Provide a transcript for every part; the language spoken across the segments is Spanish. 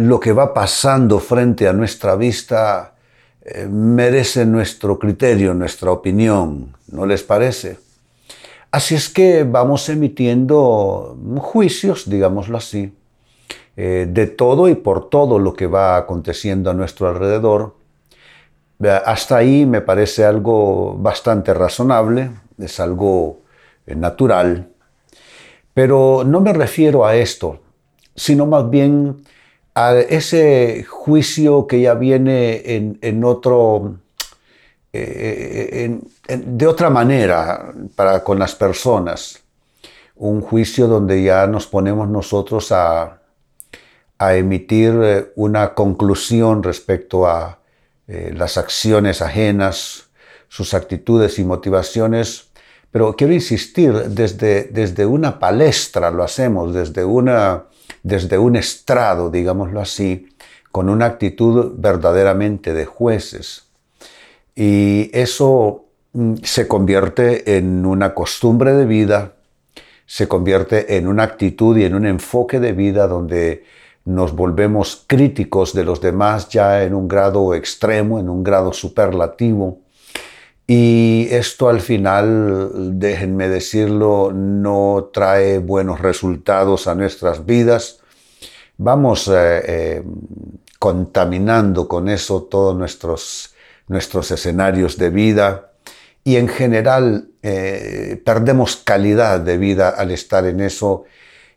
lo que va pasando frente a nuestra vista eh, merece nuestro criterio, nuestra opinión, ¿no les parece? Así es que vamos emitiendo juicios, digámoslo así, eh, de todo y por todo lo que va aconteciendo a nuestro alrededor. Hasta ahí me parece algo bastante razonable, es algo eh, natural, pero no me refiero a esto, sino más bien a ese juicio que ya viene en, otro, eh, de otra manera para con las personas. Un juicio donde ya nos ponemos nosotros a, emitir eh, una conclusión respecto a eh, las acciones ajenas, sus actitudes y motivaciones. Pero quiero insistir, desde, desde una palestra lo hacemos, desde una desde un estrado, digámoslo así, con una actitud verdaderamente de jueces. Y eso mm, se convierte en una costumbre de vida, se convierte en una actitud y en un enfoque de vida donde nos volvemos críticos de los demás ya en un grado extremo, en un grado superlativo. Y esto al final, déjenme decirlo, no trae buenos resultados a nuestras vidas. Vamos eh, eh, contaminando con eso todos nuestros, nuestros escenarios de vida. Y en general eh, perdemos calidad de vida al estar en eso.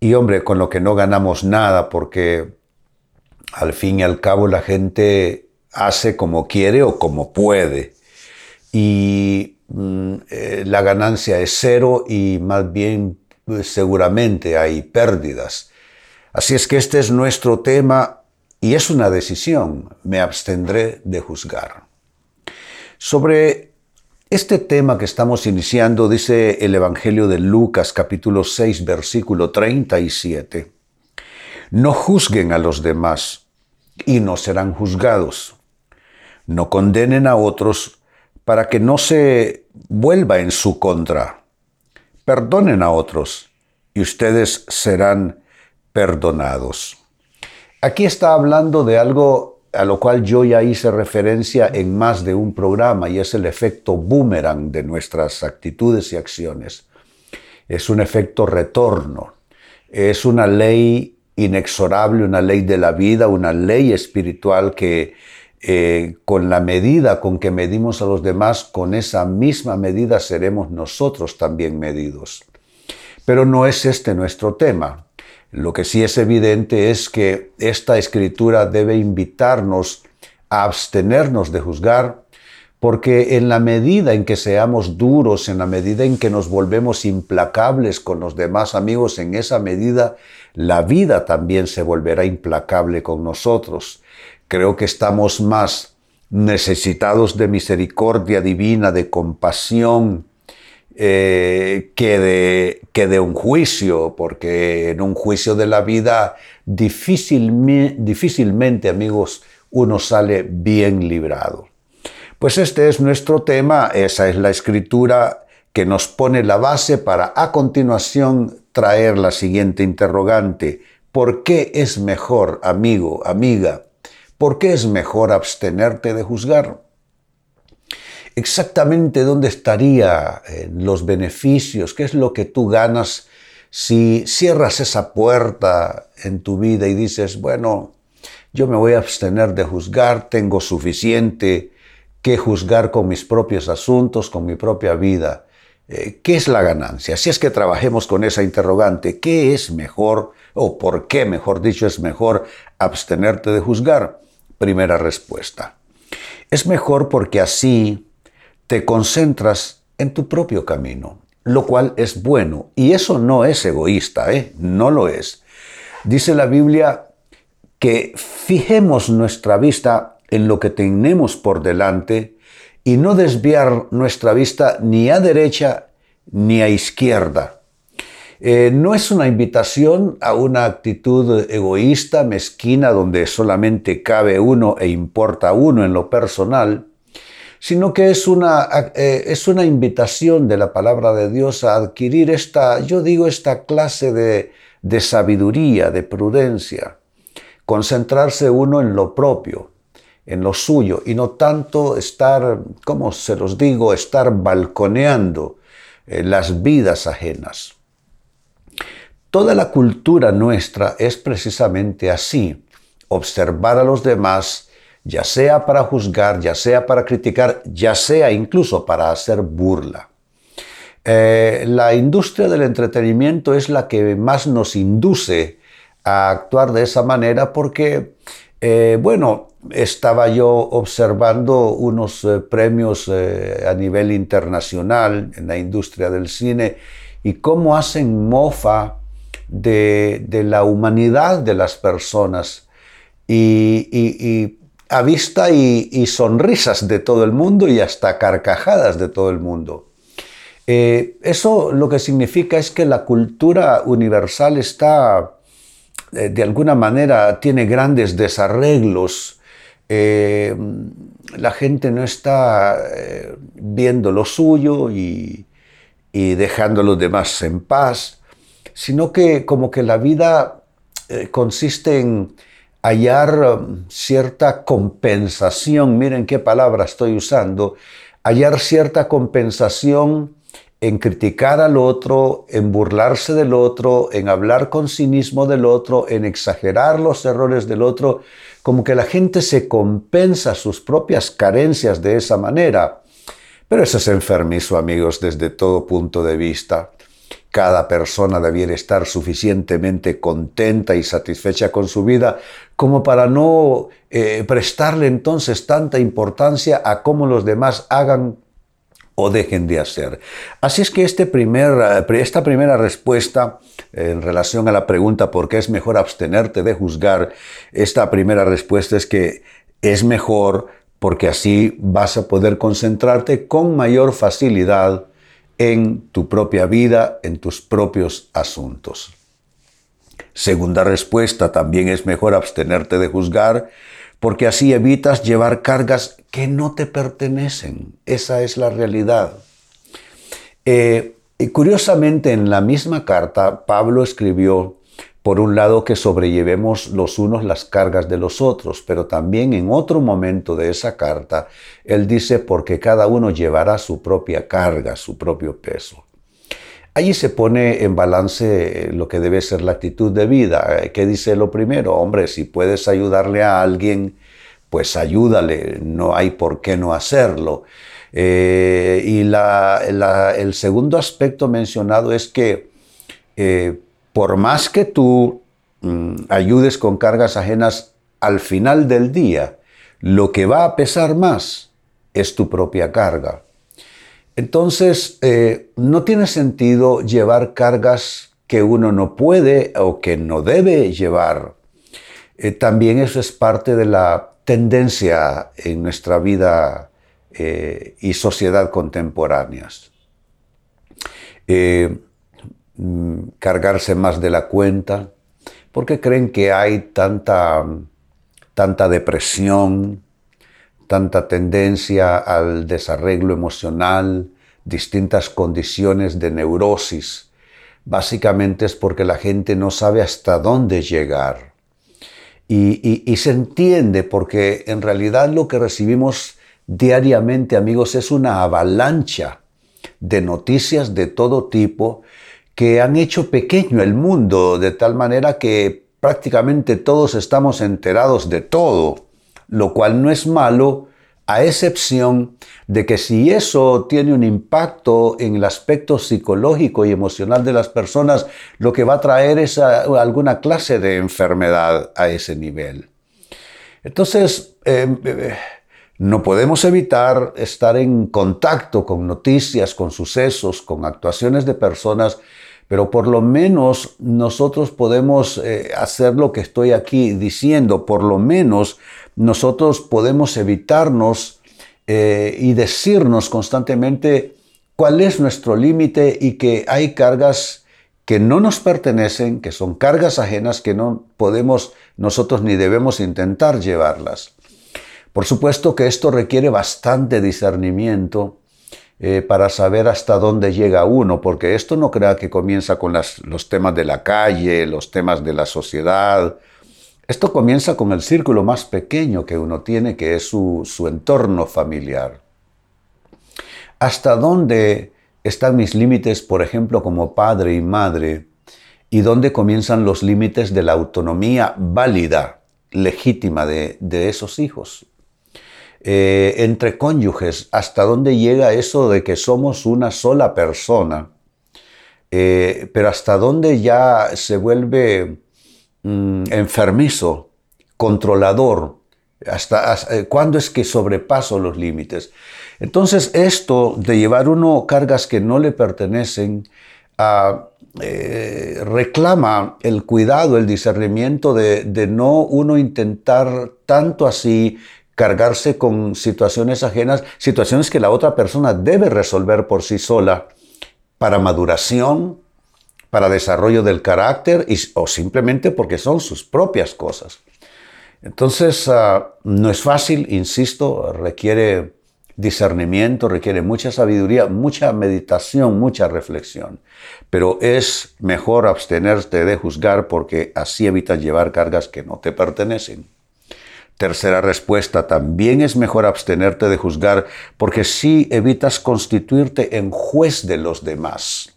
Y hombre, con lo que no ganamos nada porque al fin y al cabo la gente hace como quiere o como puede y mm, eh, la ganancia es cero y más bien pues, seguramente hay pérdidas. Así es que este es nuestro tema y es una decisión. Me abstendré de juzgar. Sobre este tema que estamos iniciando, dice el Evangelio de Lucas capítulo 6 versículo 37, no juzguen a los demás y no serán juzgados. No condenen a otros para que no se vuelva en su contra. Perdonen a otros y ustedes serán perdonados. Aquí está hablando de algo a lo cual yo ya hice referencia en más de un programa y es el efecto boomerang de nuestras actitudes y acciones. Es un efecto retorno. Es una ley inexorable, una ley de la vida, una ley espiritual que eh, con la medida con que medimos a los demás, con esa misma medida seremos nosotros también medidos. Pero no es este nuestro tema. Lo que sí es evidente es que esta escritura debe invitarnos a abstenernos de juzgar, porque en la medida en que seamos duros, en la medida en que nos volvemos implacables con los demás amigos, en esa medida la vida también se volverá implacable con nosotros. Creo que estamos más necesitados de misericordia divina, de compasión, eh, que, de, que de un juicio, porque en un juicio de la vida difícilmente, difícilmente, amigos, uno sale bien librado. Pues este es nuestro tema, esa es la escritura que nos pone la base para a continuación traer la siguiente interrogante. ¿Por qué es mejor, amigo, amiga, ¿Por qué es mejor abstenerte de juzgar? Exactamente dónde estarían los beneficios, qué es lo que tú ganas si cierras esa puerta en tu vida y dices, bueno, yo me voy a abstener de juzgar, tengo suficiente que juzgar con mis propios asuntos, con mi propia vida. Eh, ¿Qué es la ganancia? Si es que trabajemos con esa interrogante, ¿qué es mejor o por qué, mejor dicho, es mejor abstenerte de juzgar? Primera respuesta. Es mejor porque así te concentras en tu propio camino, lo cual es bueno. Y eso no es egoísta, ¿eh? No lo es. Dice la Biblia que fijemos nuestra vista en lo que tenemos por delante y no desviar nuestra vista ni a derecha ni a izquierda. Eh, no es una invitación a una actitud egoísta, mezquina, donde solamente cabe uno e importa uno en lo personal, sino que es una, eh, es una invitación de la palabra de Dios a adquirir esta, yo digo, esta clase de, de sabiduría, de prudencia, concentrarse uno en lo propio, en lo suyo, y no tanto estar, como se los digo, estar balconeando eh, las vidas ajenas. Toda la cultura nuestra es precisamente así, observar a los demás, ya sea para juzgar, ya sea para criticar, ya sea incluso para hacer burla. Eh, la industria del entretenimiento es la que más nos induce a actuar de esa manera porque, eh, bueno, estaba yo observando unos eh, premios a nivel internacional en la industria del cine y cómo hacen mofa de, la humanidad de las personas y a vista y, sonrisas de todo el mundo y hasta carcajadas de todo el mundo. Eh, eso lo que significa es que la cultura universal está, eh, de alguna manera, tiene grandes desarreglos. Eh, la gente no está viendo lo suyo y, dejando a los demás en paz, sino que como que la vida consiste en hallar um, cierta compensación, miren qué palabra estoy usando, hallar cierta compensación en criticar al otro, en burlarse del otro, en hablar con cinismo del otro, en exagerar los errores del otro, como que la gente se compensa sus propias carencias de esa manera. Pero eso es enfermizo, amigos, desde todo punto de vista. Cada persona debiera estar suficientemente contenta y satisfecha con su vida como para no eh, prestarle entonces tanta importancia a cómo los demás hagan o dejen de hacer. Así es que este eh, esta primera respuesta en relación a la pregunta por qué es mejor abstenerte de juzgar, esta primera respuesta es que es mejor porque así vas a poder concentrarte con mayor facilidad en tu propia vida, en tus propios asuntos. Segunda respuesta, también es mejor abstenerte de juzgar porque así evitas llevar cargas que no te pertenecen. Esa es la realidad. Eh, y curiosamente, en la misma carta, Pablo escribió por un lado, que sobrellevemos los unos las cargas de los otros, pero también en otro momento de esa carta, él dice, porque cada uno llevará su propia carga, su propio peso. Allí se pone en balance lo que debe ser la actitud de vida. ¿Qué dice lo primero? Hombre, si puedes ayudarle a alguien, pues ayúdale, no hay por qué no hacerlo. Eh, y el segundo aspecto mencionado es que eh, por más que tú mm, ayudes con cargas ajenas, al final del día, lo que va a pesar más es tu propia carga. Entonces, eh, no tiene sentido llevar cargas que uno no puede o que no debe llevar. Eh, también eso es parte de la tendencia en nuestra vida eh, y sociedad contemporáneas. Mm, cargarse más de la cuenta? porque creen que hay tanta, tanta depresión, tanta tendencia al desarreglo emocional, distintas condiciones de neurosis? Básicamente es porque la gente no sabe hasta dónde llegar. Y, y se entiende porque en realidad lo que recibimos diariamente, amigos, es una avalancha de noticias de todo tipo que han hecho pequeño el mundo de tal manera que prácticamente todos estamos enterados de todo, lo cual no es malo, a excepción de que si eso tiene un impacto en el aspecto psicológico y emocional de las personas, lo que va a traer es alguna clase de enfermedad a ese nivel. Entonces, em, eh, no podemos evitar estar en contacto con noticias, con sucesos, con actuaciones de personas pero por lo menos nosotros podemos eh, hacer lo que estoy aquí diciendo, por lo menos nosotros podemos evitarnos eh, y decirnos constantemente cuál es nuestro límite y que hay cargas que no nos pertenecen, que son cargas ajenas que no podemos nosotros ni debemos intentar llevarlas. Por supuesto que esto requiere bastante discernimiento eh, para saber hasta dónde llega uno, porque esto no crea que comienza con los temas de la calle, los temas de la sociedad. Esto comienza con el círculo más pequeño que uno tiene, que es su, entorno familiar. ¿Hasta dónde están mis límites, por ejemplo, como padre y madre? ¿Y dónde comienzan los límites de la autonomía válida, legítima de, esos hijos? Eh, entre cónyuges, ¿hasta dónde llega eso de que somos una sola persona? Eh, pero hasta dónde ya se vuelve mm, enfermizo, controlador, hasta, eh, cuándo es que sobrepaso los límites. Entonces esto de llevar uno cargas que no le pertenecen eh, reclama el cuidado, el discernimiento de, de no uno intentar tanto así cargarse con situaciones ajenas, situaciones que la otra persona debe resolver por sí sola para maduración, para desarrollo del carácter o simplemente porque son sus propias cosas. Entonces, ah, no es fácil, insisto, requiere discernimiento, requiere mucha sabiduría, mucha meditación, mucha reflexión. Pero es mejor abstenerte de juzgar porque así evitas llevar cargas que no te pertenecen. Tercera respuesta, también es mejor abstenerte de juzgar porque sí evitas constituirte en juez de los demás.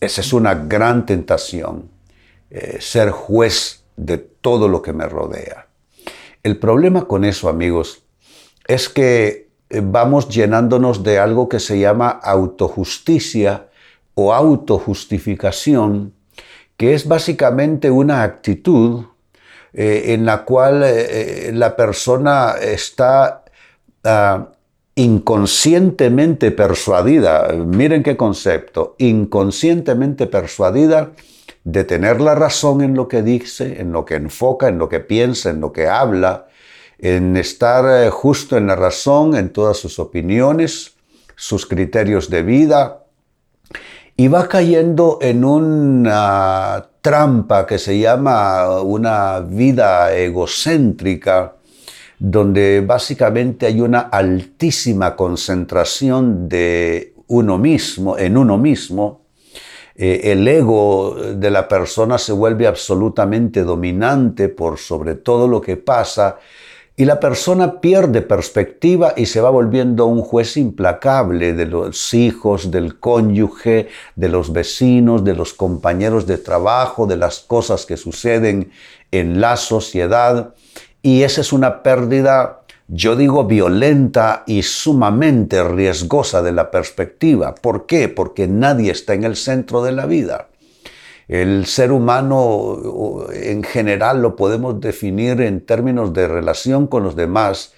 Esa es una gran tentación, eh, ser juez de todo lo que me rodea. El problema con eso, amigos, es que eh, vamos llenándonos de algo que se llama autojusticia o autojustificación, que es básicamente una actitud eh, en la cual la persona está ah, inconscientemente persuadida, miren qué concepto, inconscientemente persuadida de tener la razón en lo que dice, en lo que enfoca, en lo que piensa, en lo que habla, en estar eh, justo en la razón, en todas sus opiniones, sus criterios de vida, y va cayendo en una trampa que se llama una vida egocéntrica, donde básicamente hay una altísima concentración de uno mismo, en uno mismo, eh, el ego de la persona se vuelve absolutamente dominante por sobre todo lo que pasa y la persona pierde perspectiva y se va volviendo un juez implacable de los hijos, del cónyuge, de los vecinos, de los compañeros de trabajo, de las cosas que suceden en la sociedad. Y esa es una pérdida yo digo violenta y sumamente riesgosa de la perspectiva. ¿Por qué? Porque nadie está en el centro de la vida. El ser humano en general lo podemos definir en términos de relación con los demás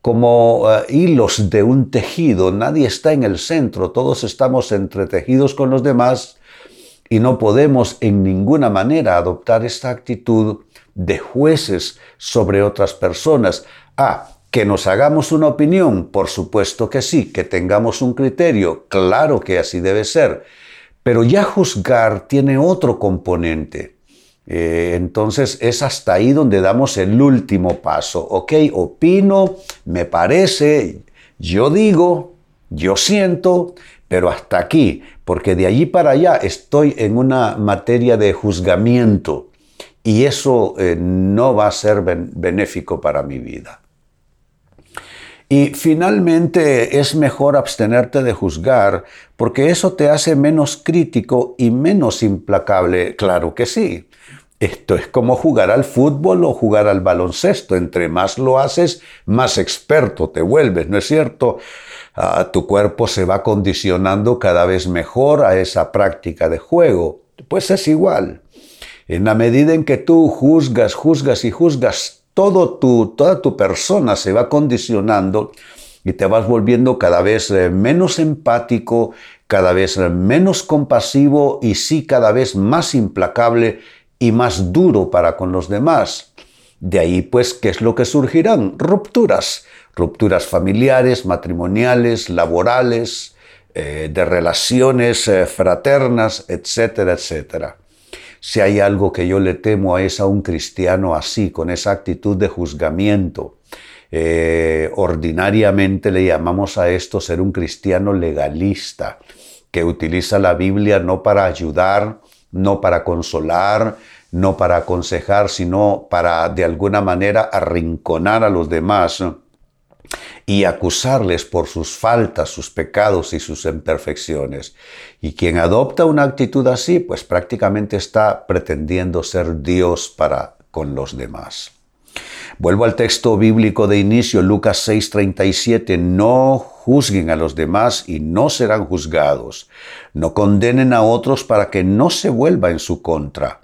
como eh, hilos de un tejido. Nadie está en el centro, todos estamos entretejidos con los demás y no podemos en ninguna manera adoptar esta actitud de jueces sobre otras personas. Ah, que nos hagamos una opinión, por supuesto que sí, que tengamos un criterio, claro que así debe ser, pero ya juzgar tiene otro componente. Eh, entonces es hasta ahí donde damos el último paso, ¿ok? Opino, me parece, yo digo, yo siento, pero hasta aquí, porque de allí para allá estoy en una materia de juzgamiento y eso eh, no va a ser benéfico para mi vida. Y finalmente es mejor abstenerte de juzgar porque eso te hace menos crítico y menos implacable. Claro que sí. Esto es como jugar al fútbol o jugar al baloncesto. Entre más lo haces, más experto te vuelves, ¿no es cierto? Ah, tu cuerpo se va condicionando cada vez mejor a esa práctica de juego. Pues es igual. En la medida en que tú juzgas, juzgas y juzgas todo tu, toda tu persona se va condicionando y te vas volviendo cada vez eh, menos empático, cada vez menos compasivo y sí cada vez más implacable y más duro para con los demás. De ahí pues, ¿qué es lo que surgirán? Rupturas. Rupturas familiares, matrimoniales, laborales, eh, de relaciones eh, fraternas, etcétera, etcétera. Si hay algo que yo le temo es a un cristiano así, con esa actitud de juzgamiento, eh, ordinariamente le llamamos a esto ser un cristiano legalista, que utiliza la Biblia no para ayudar, no para consolar, no para aconsejar, sino para de alguna manera arrinconar a los demás y acusarles por sus faltas, sus pecados y sus imperfecciones. Y quien adopta una actitud así, pues prácticamente está pretendiendo ser Dios para con los demás. Vuelvo al texto bíblico de inicio, Lucas 6:37, no juzguen a los demás y no serán juzgados, no condenen a otros para que no se vuelva en su contra.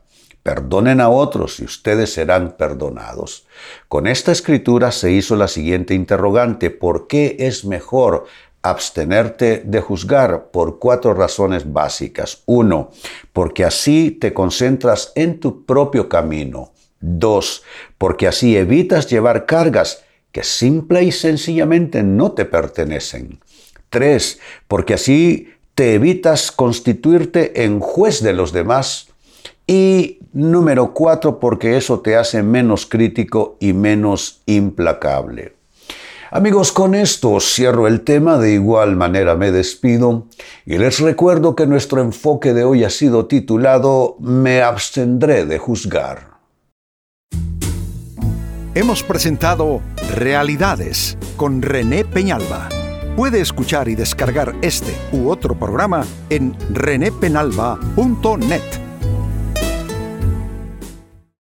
Perdonen a otros y ustedes serán perdonados. Con esta escritura se hizo la siguiente interrogante, ¿por qué es mejor abstenerte de juzgar por cuatro razones básicas. Uno, porque así te concentras en tu propio camino. Dos, porque así evitas llevar cargas que simple y sencillamente no te pertenecen. Tres, porque así te evitas constituirte en juez de los demás. Y número cuatro, porque eso te hace menos crítico y menos implacable. Amigos, con esto cierro el tema, de igual manera me despido y les recuerdo que nuestro enfoque de hoy ha sido titulado Me abstendré de juzgar hemos presentado Realidades con René Peñalba. Puede escuchar y descargar este u otro programa en renépenalba.net